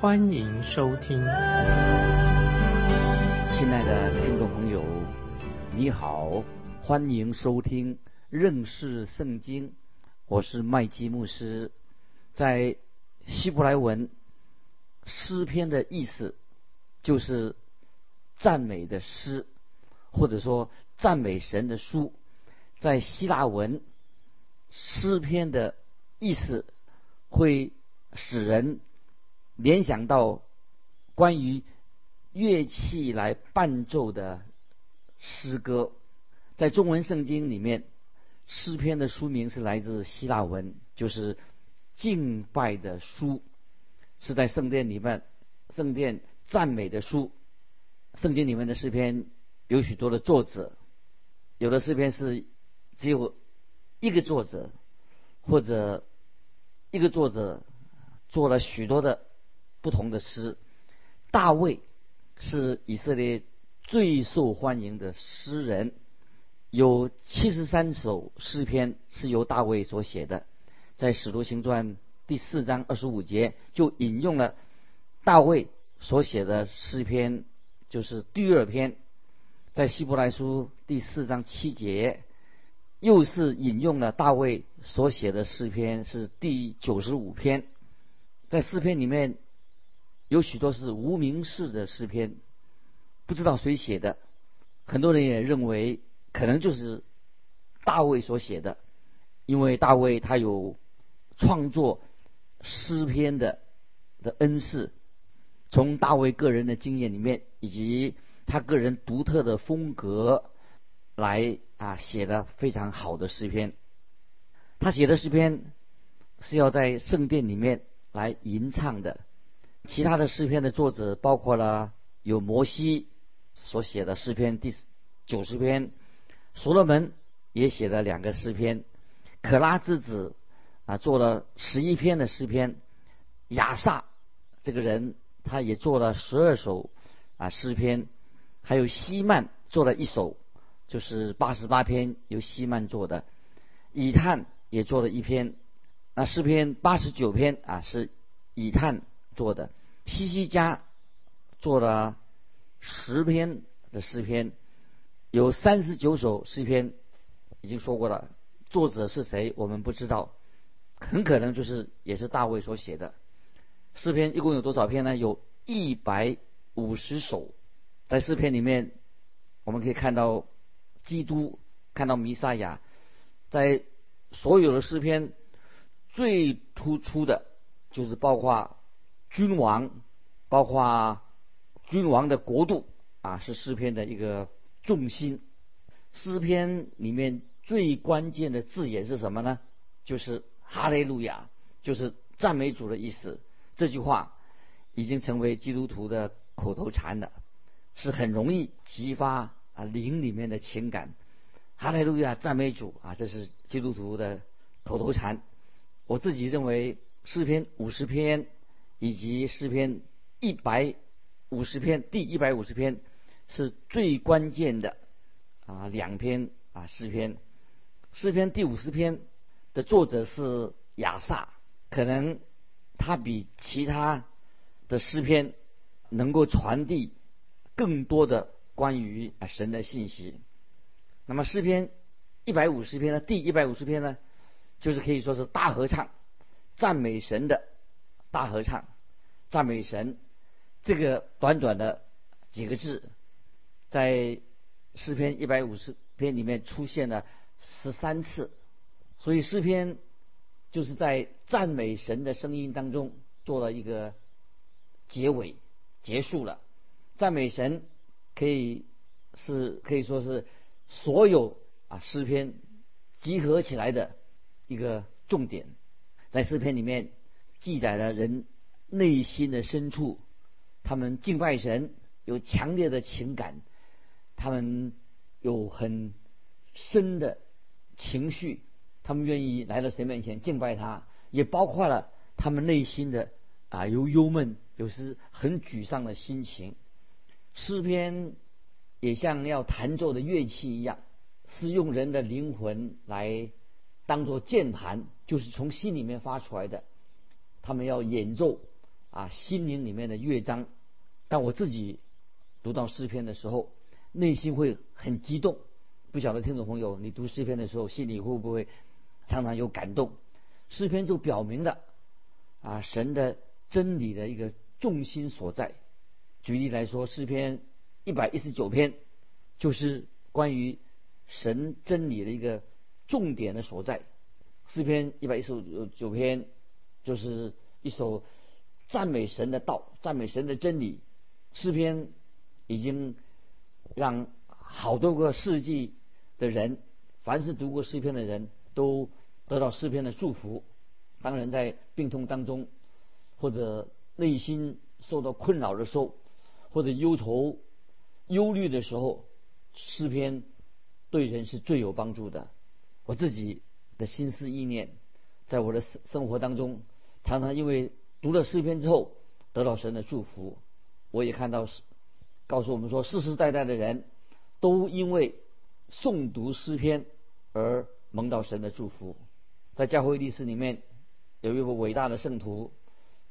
欢迎收听。亲爱的听众朋友，你好，欢迎收听认识圣经，我是麦基牧师。在希伯来文诗篇的意思就是赞美的诗，或者说赞美神的书。在希腊文诗篇的意思会使人联想到关于乐器来伴奏的诗歌。在中文圣经里面，诗篇的书名是来自希腊文，就是。敬拜的书是在圣殿里面，圣殿赞美的书。圣经里面的诗篇有许多的作者，有的诗篇是只有一个作者，或者一个作者做了许多的不同的诗。大卫是以色列最受欢迎的诗人，有七十三首诗篇是由大卫所写的。在《使徒行传》第四章二十五节，就引用了大卫所写的诗篇，就是第二篇；在《希伯来书》第四章七节，又是引用了大卫所写的诗篇，是第九十五篇。在诗篇里面，有许多是无名氏的诗篇，不知道谁写的，很多人也认为可能就是大卫所写的，因为大卫他有。创作诗篇的的恩赐，从大卫个人的经验里面，以及他个人独特的风格来啊写的非常好的诗篇。他写的诗篇是要在圣殿里面来吟唱的。其他的诗篇的作者包括了有摩西所写的诗篇第九十篇，所罗门也写了两个诗篇，可拉之子。啊，做了十一篇的诗篇，亚萨这个人他也做了十二首啊诗篇，还有希曼做了一首，就是八十八篇由希曼做的，以探也做了一篇，那诗篇八十九篇啊是以探做的，西西家做了十篇的诗篇，有三十九首诗篇，已经说过了，作者是谁我们不知道。很可能就是也是大卫所写的诗篇，一共有多少篇呢？有一百五十首。在诗篇里面，我们可以看到基督，看到弥撒亚。在所有的诗篇最突出的，就是包括君王，包括君王的国度啊，是诗篇的一个重心。诗篇里面最关键的字眼是什么呢？就是。哈利路亚就是赞美主的意思。这句话已经成为基督徒的口头禅了，是很容易激发啊灵里面的情感。哈利路亚赞美主啊，这是基督徒的口头禅。我自己认为诗篇五十篇以及诗篇一百五十篇第一百五十篇是最关键的啊两篇啊诗篇。诗篇第五十篇。的作者是亚萨，可能他比其他的诗篇能够传递更多的关于啊神的信息。那么诗篇一百五十篇呢？第一百五十篇呢，就是可以说是大合唱，赞美神的大合唱，赞美神。这个短短的几个字，在诗篇一百五十篇里面出现了十三次。所以诗篇就是在赞美神的声音当中做了一个结尾，结束了。赞美神可以是可以说是所有啊诗篇集合起来的一个重点。在诗篇里面记载了人内心的深处他们敬拜神，有强烈的情感，他们有很深的情绪，他们愿意来到神面前敬拜他，也包括了他们内心的啊有忧闷，有时很沮丧的心情。诗篇也像要弹奏的乐器一样，是用人的灵魂来当做键盘，就是从心里面发出来的。他们要演奏啊心灵里面的乐章。但我自己读到诗篇的时候，内心会很激动。不晓得听众朋友，你读诗篇的时候，心里会不会常常有感动？诗篇就表明了啊神的真理的一个重心所在。举例来说，诗篇一百一十九篇就是关于神真理的一个重点的所在。诗篇一百一十九篇就是一首赞美神的道，赞美神的真理。诗篇已经让好多个世纪的人，凡是读过诗篇的人都得到诗篇的祝福。当然，在病痛当中，或者内心受到困扰的时候，或者忧愁、忧虑的时候，诗篇对人是最有帮助的。我自己的心思意念，在我的生生活当中，常常因为读了诗篇之后，得到神的祝福。我也看到是告诉我们说，世世代代的人都因为诵读诗篇而蒙到神的祝福。在教会历史里面，有一位伟大的圣徒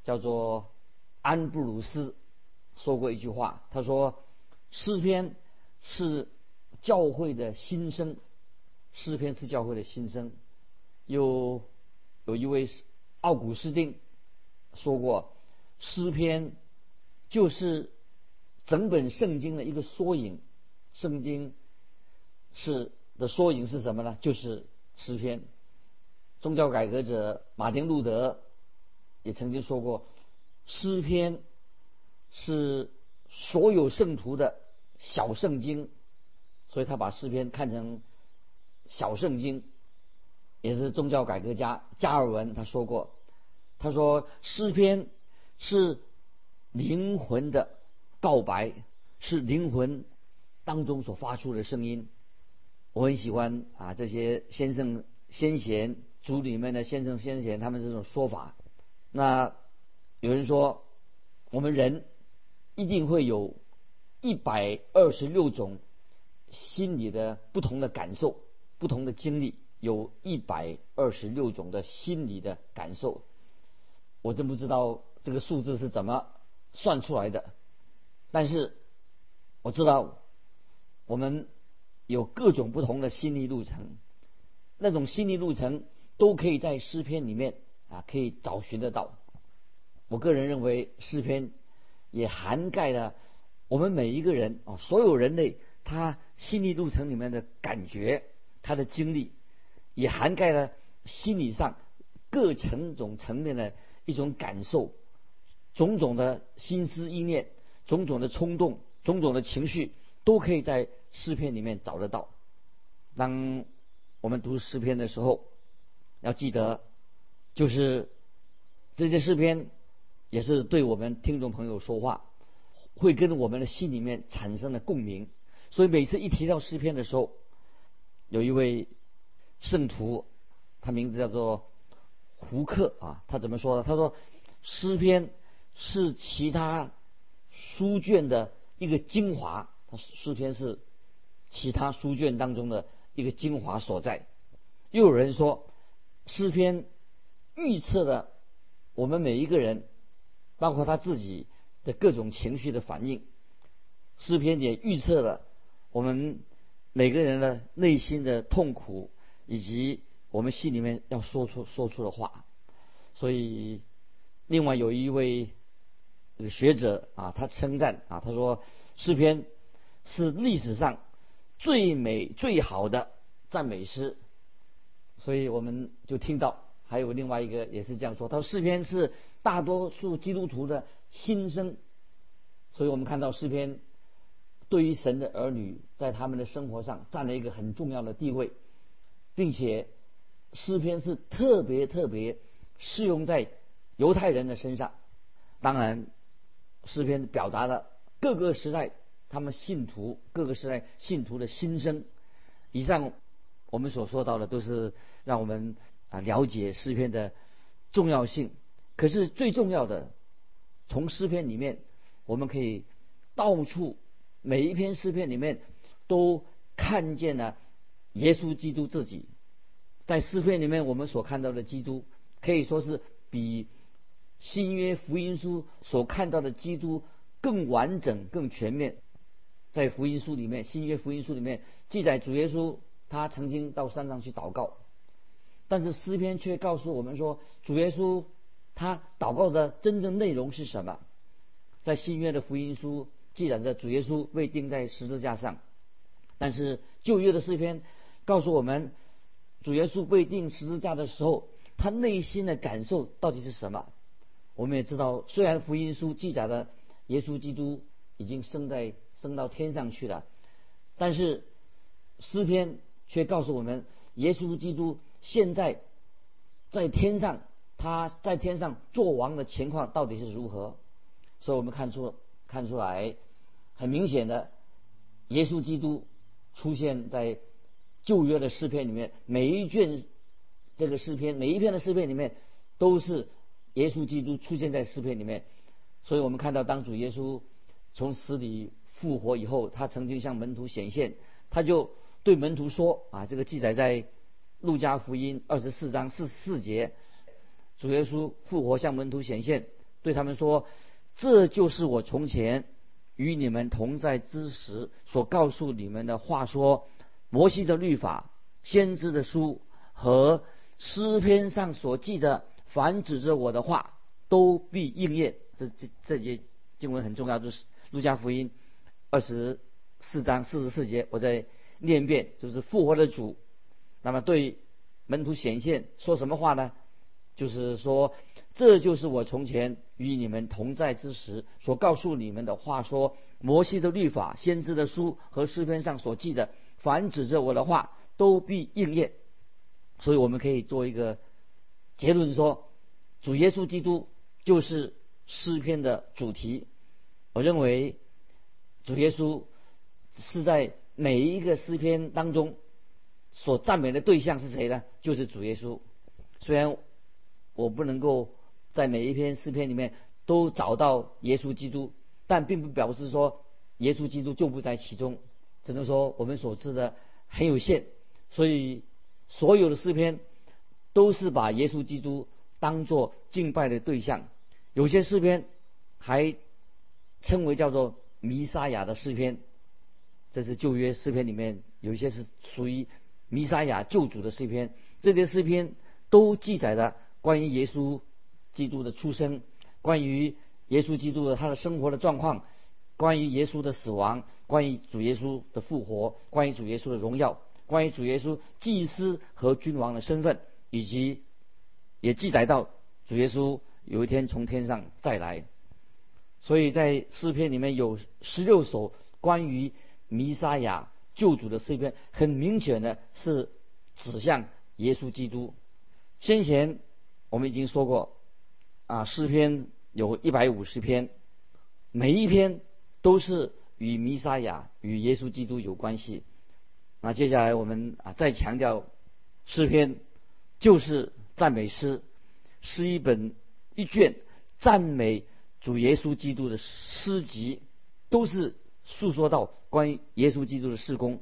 叫做安布鲁斯，说过一句话，他说：“诗篇是教会的心声，诗篇是教会的心声。”又有一位奥古斯丁说过：“诗篇。”就是整本圣经的一个缩影，圣经是的缩影是什么呢？就是诗篇。宗教改革者马丁路德也曾经说过，诗篇是所有圣徒的小圣经，所以他把诗篇看成小圣经。也是宗教改革家加尔文他说过，他说诗篇是。灵魂的告白是灵魂当中所发出的声音。我很喜欢啊，这些先生先贤族里面的先生先贤他们这种说法。那有人说，我们人一定会有一百二十六种心理的不同的感受、不同的经历，有一百二十六种的心理的感受。我真不知道这个数字是怎么。算出来的，但是我知道我们有各种不同的心理路程，那种心理路程都可以在诗篇里面啊可以找寻得到。我个人认为诗篇也涵盖了我们每一个人啊所有人类他心理路程里面的感觉，他的经历也涵盖了心理上各层种层面的一种感受。种种的心思意念，种种的冲动，种种的情绪，都可以在诗篇里面找得到。当我们读诗篇的时候，要记得，就是这些诗篇也是对我们听众朋友说话，会跟我们的心里面产生了共鸣。所以每次一提到诗篇的时候，有一位圣徒，他名字叫做胡克啊，他怎么说呢？他说诗篇。是其他书卷的一个精华，它诗篇是其他书卷当中的一个精华所在。又有人说，诗篇预测了我们每一个人，包括他自己的各种情绪的反应。诗篇也预测了我们每个人的内心的痛苦，以及我们心里面要说出说出的话。所以，另外有一位。学者啊，他称赞啊，他说诗篇是历史上最美最好的赞美诗，所以我们就听到还有另外一个也是这样说，他说诗篇是大多数基督徒的心声，所以我们看到诗篇对于神的儿女在他们的生活上占了一个很重要的地位，并且诗篇是特别特别适用在犹太人的身上，当然。诗篇表达了各个时代他们信徒各个时代信徒的心声。以上我们所说到的都是让我们啊了解诗篇的重要性。可是最重要的，从诗篇里面我们可以到处每一篇诗篇里面都看见了耶稣基督自己。在诗篇里面我们所看到的基督，可以说是比新约福音书所看到的基督更完整、更全面。在福音书里面，新约福音书里面记载主耶稣他曾经到山上去祷告，但是诗篇却告诉我们说，主耶稣他祷告的真正内容是什么？在新约的福音书记载着主耶稣被钉在十字架上，但是旧约的诗篇告诉我们，主耶稣被钉十字架的时候，他内心的感受到底是什么？我们也知道，虽然福音书记载的耶稣基督已经生在。升到天上去了，但是诗篇却告诉我们，耶稣基督现在在天上，他在天上做王的情况到底是如何？所以我们看出看出来，很明显的，耶稣基督出现在旧约的诗篇里面，每一卷这个诗篇，每一篇的诗篇里面都是耶稣基督出现在诗篇里面。所以我们看到，当主耶稣从死里。复活以后，他曾经向门徒显现，他就对门徒说：“啊，这个记载在路加福音二十四章四十四节，主耶稣复活向门徒显现，对他们说：这就是我从前与你们同在之时所告诉你们的话。说摩西的律法、先知的书和诗篇上所记的，凡指着我的话，都必应验。这这这节经文很重要，就是路加福音。”二十四章四十四节，我再念一遍，就是复活的主。那么对门徒显现说什么话呢？就是说，这就是我从前与你们同在之时所告诉你们的话。说摩西的律法、先知的书和诗篇上所记的，凡指着我的话，都必应验。所以我们可以做一个结论说，主耶稣基督就是诗篇的主题。我认为。主耶稣是在每一个诗篇当中所赞美的对象是谁呢？就是主耶稣。虽然我不能够在每一篇诗篇里面都找到耶稣基督，但并不表示说耶稣基督就不在其中。只能说我们所知的很有限，所以所有的诗篇都是把耶稣基督当做敬拜的对象。有些诗篇还称为叫做。弥沙亚的诗篇，这是旧约诗篇里面有一些是属于弥沙亚救主的诗篇。这些诗篇都记载了关于耶稣基督的出生，关于耶稣基督的他的生活的状况，关于耶稣的死亡，关于主耶稣的复活，关于主耶稣的荣耀，关于主耶稣祭司和君王的身份，以及也记载到主耶稣有一天从天上再来。所以在诗篇里面有十六首关于弥撒亚救主的诗篇，很明显的是指向耶稣基督。先前我们已经说过，啊，诗篇有一百五十篇，每一篇都是与弥撒亚、与耶稣基督有关系。那接下来我们啊再强调，诗篇就是赞美诗，是一本一卷赞美。主耶稣基督的诗集，都是诉说到关于耶稣基督的事工。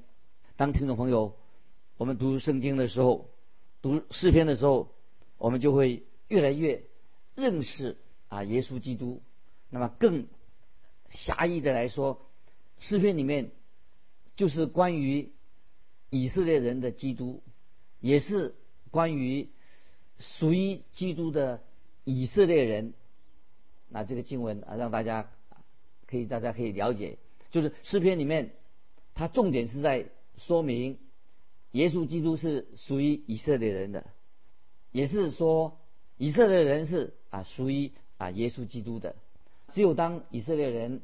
当听众朋友，我们读圣经的时候，读诗篇的时候，我们就会越来越认识啊耶稣基督。那么更狭义的来说，诗篇里面就是关于以色列人的基督，也是关于属于基督的以色列人。那这个经文啊，让大家可以大家可以了解，就是诗篇里面，它重点是在说明耶稣基督是属于以色列人的，也是说以色列人是啊属于啊耶稣基督的。只有当以色列人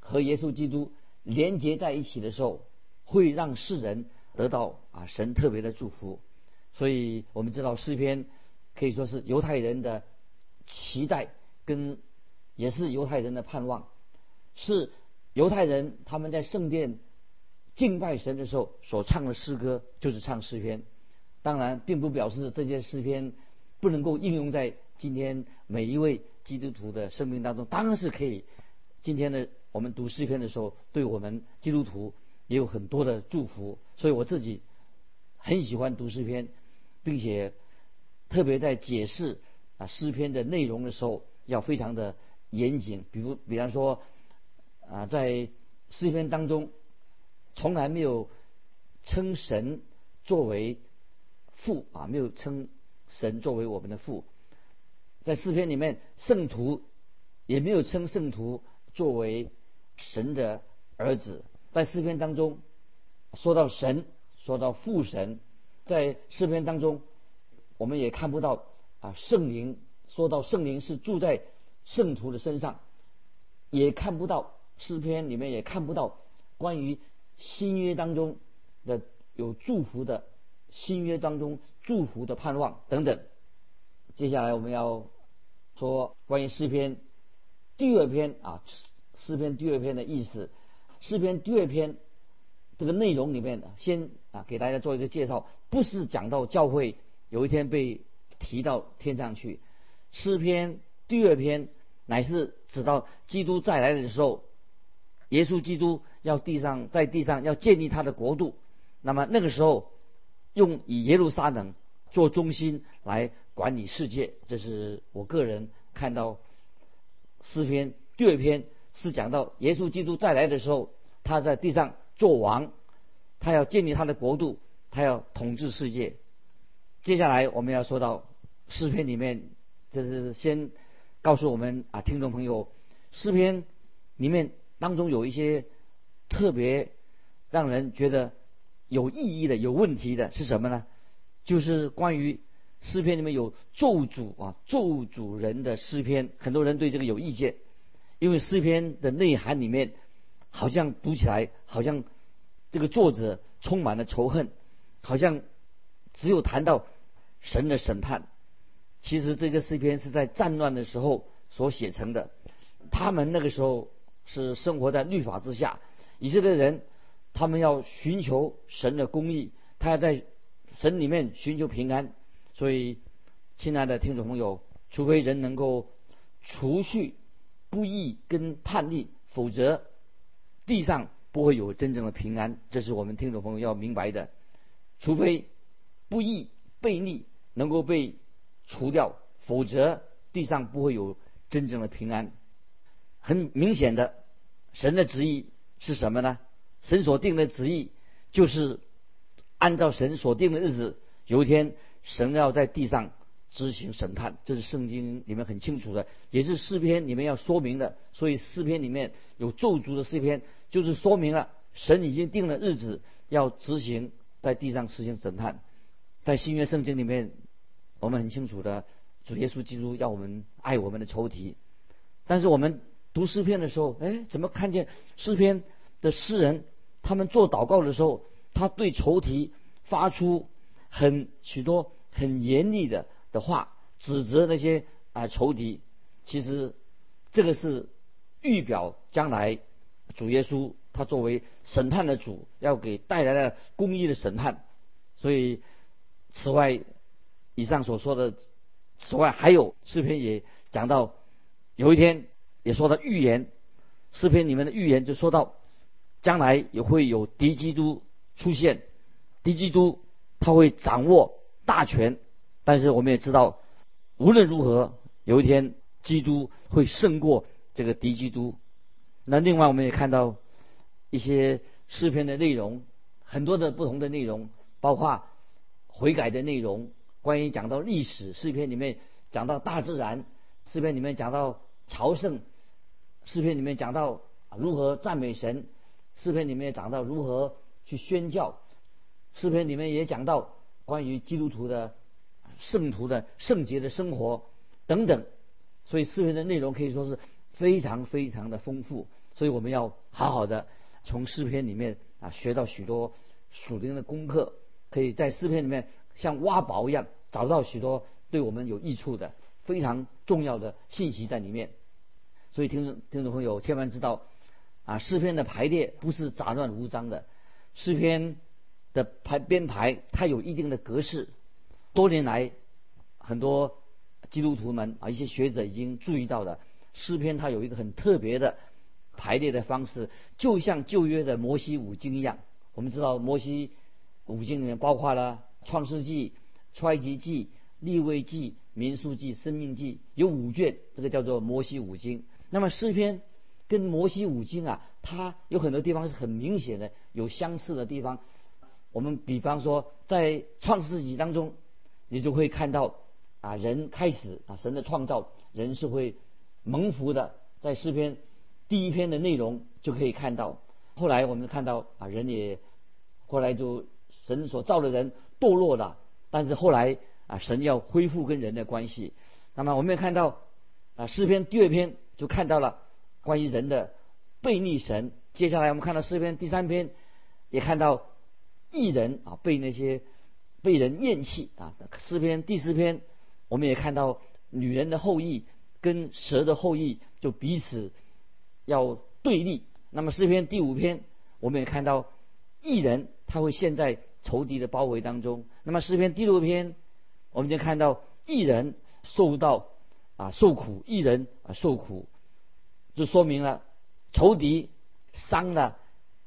和耶稣基督连接在一起的时候，会让世人得到啊神特别的祝福。所以我们知道诗篇可以说是犹太人的期待。跟也是犹太人的盼望，是犹太人他们在圣殿敬拜神的时候所唱的诗歌，就是唱诗篇。当然，并不表示这些诗篇不能够应用在今天每一位基督徒的生命当中，当然是可以。今天的我们读诗篇的时候，对我们基督徒也有很多的祝福，所以我自己很喜欢读诗篇，并且特别在解释啊诗篇的内容的时候，要非常的严谨。比如，比方说啊，在诗篇当中，从来没有称神作为父啊，没有称神作为我们的父。在诗篇里面，圣徒也没有称圣徒。作为神的儿子，在诗篇当中说到神，说到父神，在诗篇当中，我们也看不到啊圣灵，说到圣灵是住在圣徒的身上，也看不到诗篇里面也看不到关于新约当中的有祝福的新约当中祝福的盼望等等。接下来我们要说关于诗篇。第二篇啊，诗篇第二篇的意思，诗篇第二篇这个内容里面，先啊给大家做一个介绍，不是讲到教会有一天被提到天上去，诗篇第二篇乃是指到基督再来的时候，耶稣基督要地上在地上要建立他的国度，那么那个时候用以耶路撒冷做中心来管理世界，这是我个人看到。诗篇第二篇是讲到耶稣基督再来的时候，他在地上做王，他要建立他的国度，他要统治世界。接下来我们要说到诗篇里面，这是先告诉我们啊，听众朋友，诗篇里面当中有一些特别让人觉得有意义的、有问题的是什么呢？就是关于。诗篇里面有咒诅啊，咒诅人的诗篇，很多人对这个有意见，因为诗篇的内涵里面好像读起来好像这个作者充满了仇恨，好像只有谈到神的审判。其实这些诗篇是在战乱的时候所写成的，他们那个时候是生活在律法之下，以色列人他们要寻求神的公义，他要在神里面寻求平安。所以，亲爱的听众朋友，除非人能够除去不义跟叛逆，否则地上不会有真正的平安。这是我们听众朋友要明白的。除非不义悖逆能够被除掉，否则地上不会有真正的平安。很明显的，神的旨意是什么呢？神所定的旨意就是按照神所定的日子，有一天。神要在地上执行审判，这是圣经里面很清楚的，也是诗篇里面要说明的。所以诗篇里面有咒诅的诗篇，就是说明了神已经定了日子要执行在地上实行审判。在新约圣经里面，我们很清楚的，主耶稣基督要我们爱我们的仇敌。但是我们读诗篇的时候，哎，怎么看见诗篇的诗人他们做祷告的时候，他对仇敌发出很许多。很严厉的的话，指责那些啊仇敌。其实这个是预表将来主耶稣他作为审判的主，要给带来了公义的审判。所以，此外，以上所说的，此外还有诗篇也讲到，有一天也说到预言，诗篇里面的预言就说到，将来也会有敌基督出现，敌基督他会掌握。大权，但是我们也知道，无论如何，有一天基督会胜过这个敌基督。那另外，我们也看到一些诗篇的内容，很多的不同的内容，包括悔改的内容，关于讲到历史诗篇里面讲到大自然，诗篇里面讲到朝圣，诗篇里面讲到如何赞美神，诗篇里面讲到如何去宣教，诗篇里面也讲到。关于基督徒的圣徒的圣洁的生活等等，所以诗篇的内容可以说是非常非常的丰富。所以我们要好好的从诗篇里面啊学到许多属灵的功课，可以在诗篇里面像挖宝一样找到许多对我们有益处的非常重要的信息在里面。所以听众听众朋友千万知道，啊，诗篇的排列不是杂乱无章的，诗篇的排编排它有一定的格式。多年来，很多基督徒们啊，一些学者已经注意到了诗篇它有一个很特别的排列的方式，就像旧约的摩西五经一样。我们知道摩西五经里面包括了创世纪、出埃及记、立位记、民数记、生命记，有五卷，这个叫做摩西五经。那么诗篇跟摩西五经啊，它有很多地方是很明显的有相似的地方。我们比方说在创世纪当中。你就会看到，啊，人开始啊，神的创造，人是会蒙福的。在诗篇第一篇的内容就可以看到。后来我们看到啊，人也后来就神所造的人堕落了，但是后来啊，神要恢复跟人的关系。那么我们也看到啊，诗篇第二篇就看到了关于人的背逆神。接下来我们看到诗篇第三篇，也看到异人啊被那些。被人厌弃啊！诗篇第四篇，我们也看到女人的后裔跟蛇的后裔就彼此要对立。那么诗篇第五篇，我们也看到异人他会陷在仇敌的包围当中。那么诗篇第六篇，我们就看到异人受到啊受苦，异人啊受苦，就说明了仇敌伤了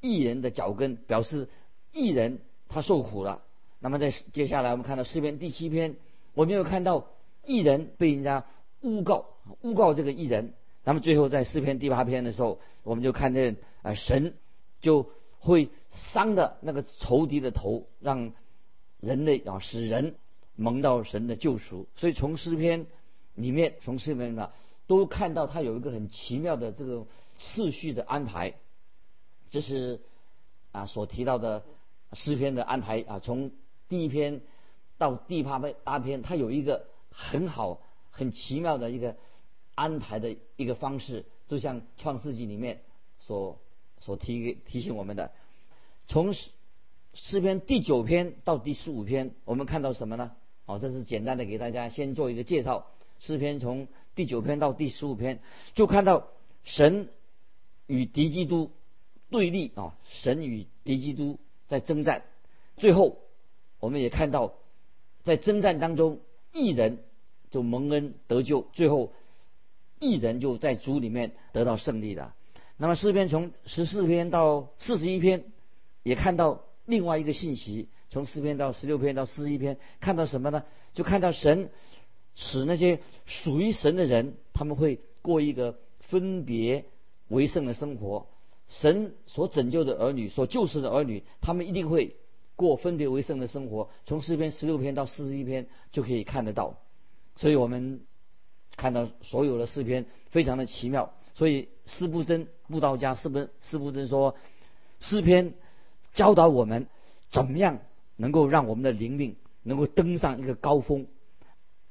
异人的脚跟，表示异人他受苦了。那么在接下来，我们看到诗篇第七篇，我们有看到艺人被人家诬告，诬告这个艺人。那么最后在诗篇第八篇的时候，我们就看见啊，神就会伤的那个仇敌的头，让人类啊使人蒙到神的救赎。所以从诗篇里面，从诗篇呢，都看到他有一个很奇妙的这个次序的安排。这是啊所提到的诗篇的安排啊，从第一篇到第八篇，八篇它有一个很好、很奇妙的一个安排的一个方式，就像创世纪里面所所提提醒我们的。从诗诗篇第九篇到第十五篇，我们看到什么呢？哦，这是简单的给大家先做一个介绍。诗篇从第九篇到第十五篇，就看到神与敌基督对立啊，神与敌基督在征战，最后。我们也看到，在征战当中，一人就蒙恩得救，最后一人就在主里面得到胜利了。那么诗篇从十四篇到四十一篇，也看到另外一个信息。从诗篇到十六篇到四十一篇，看到什么呢？就看到神使那些属于神的人，他们会过一个分别为圣的生活。神所拯救的儿女，所救赎的儿女，他们一定会。过分别为圣的生活，从诗篇十六篇到四十一篇就可以看得到，所以我们看到所有的诗篇非常的奇妙。所以施布真布道家施布施布真说，诗篇教导我们怎么样能够让我们的灵命能够登上一个高峰。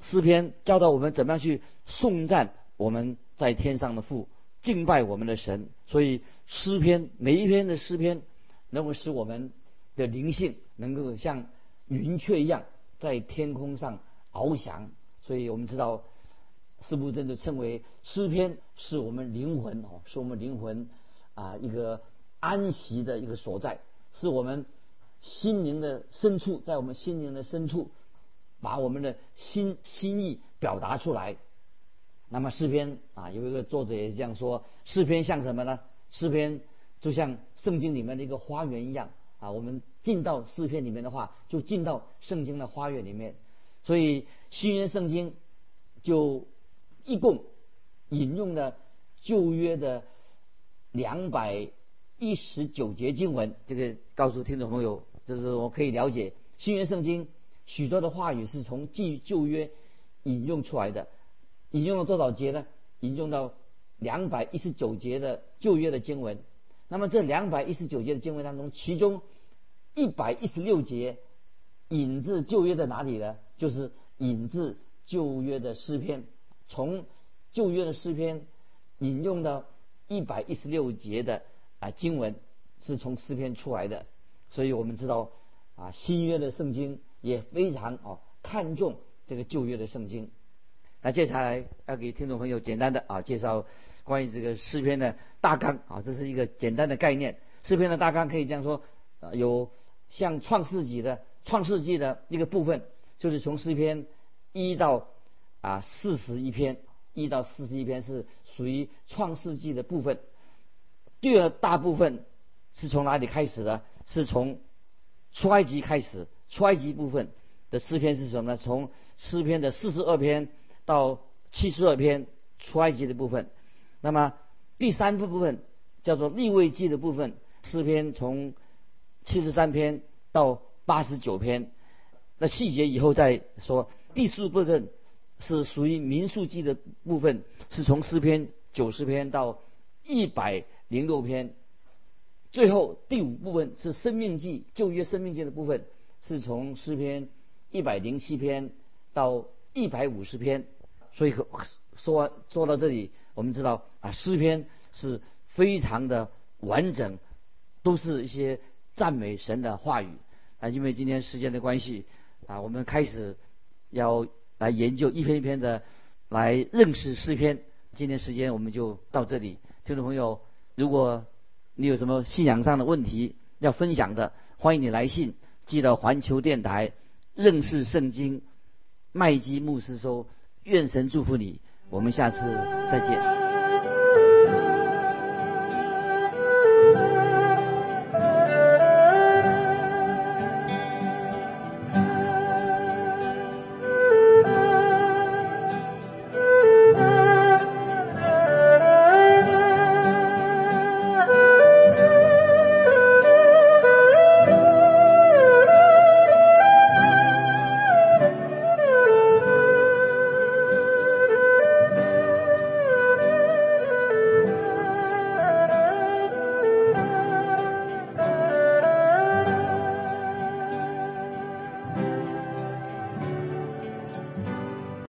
诗篇教导我们怎么样去颂赞我们在天上的父，敬拜我们的神。所以诗篇每一篇的诗篇能够使我们。的灵性能够像云雀一样在天空上翱翔，所以我们知道，四部真就称为诗篇，是我们灵魂哦，是我们灵魂啊一个安息的一个所在，是我们心灵的深处，在我们心灵的深处，把我们的心心意表达出来。那么诗篇啊，有一个作者也是这样说，诗篇像什么呢？诗篇就像圣经里面的一个花园一样。啊，我们进到诗篇里面的话，就进到圣经的花园里面。所以新约圣经就一共引用了旧约的两百一十九节经文。这个告诉听众朋友，就是我可以了解新约圣经许多的话语是从旧旧约引用出来的。引用了多少节呢？引用到两百一十九节的旧约的经文。那么这两百一十九节的经文当中，其中一百一十六节引自旧约的哪里呢？就是引自旧约的诗篇。从旧约的诗篇引用到一百一十六节的啊经文是从诗篇出来的。所以我们知道啊新约的圣经也非常哦看重这个旧约的圣经。那接下来要给听众朋友简单的啊介绍关于这个诗篇的大纲啊，这是一个简单的概念。诗篇的大纲可以这样说：有像创世纪的创世纪的一个部分，就是从诗篇一到啊四十一篇，一到四十一篇是属于创世纪的部分。第二大部分是从哪里开始的？是从出埃及开始，出埃及部分的诗篇是什么呢？从诗篇的四十二篇到七十二篇，出埃及的部分。那么第三部分叫做立位记的部分，诗篇从七十三篇到八十九篇。那细节以后再说。第四部分是属于民数记的部分，是从诗篇九十篇到一百零六篇。最后第五部分是生命记旧约生命记的部分，是从诗篇一百零七篇到一百五十篇。所以说说到这里，我们知道啊，诗篇是非常的完整，都是一些赞美神的话语。啊，因为今天时间的关系啊，我们开始要来研究一篇一篇的来认识诗篇。今天时间我们就到这里，听众朋友，如果你有什么信仰上的问题要分享的，欢迎你来信寄到环球电台认识圣经麦基牧师收。愿神祝福你，我们下次再见。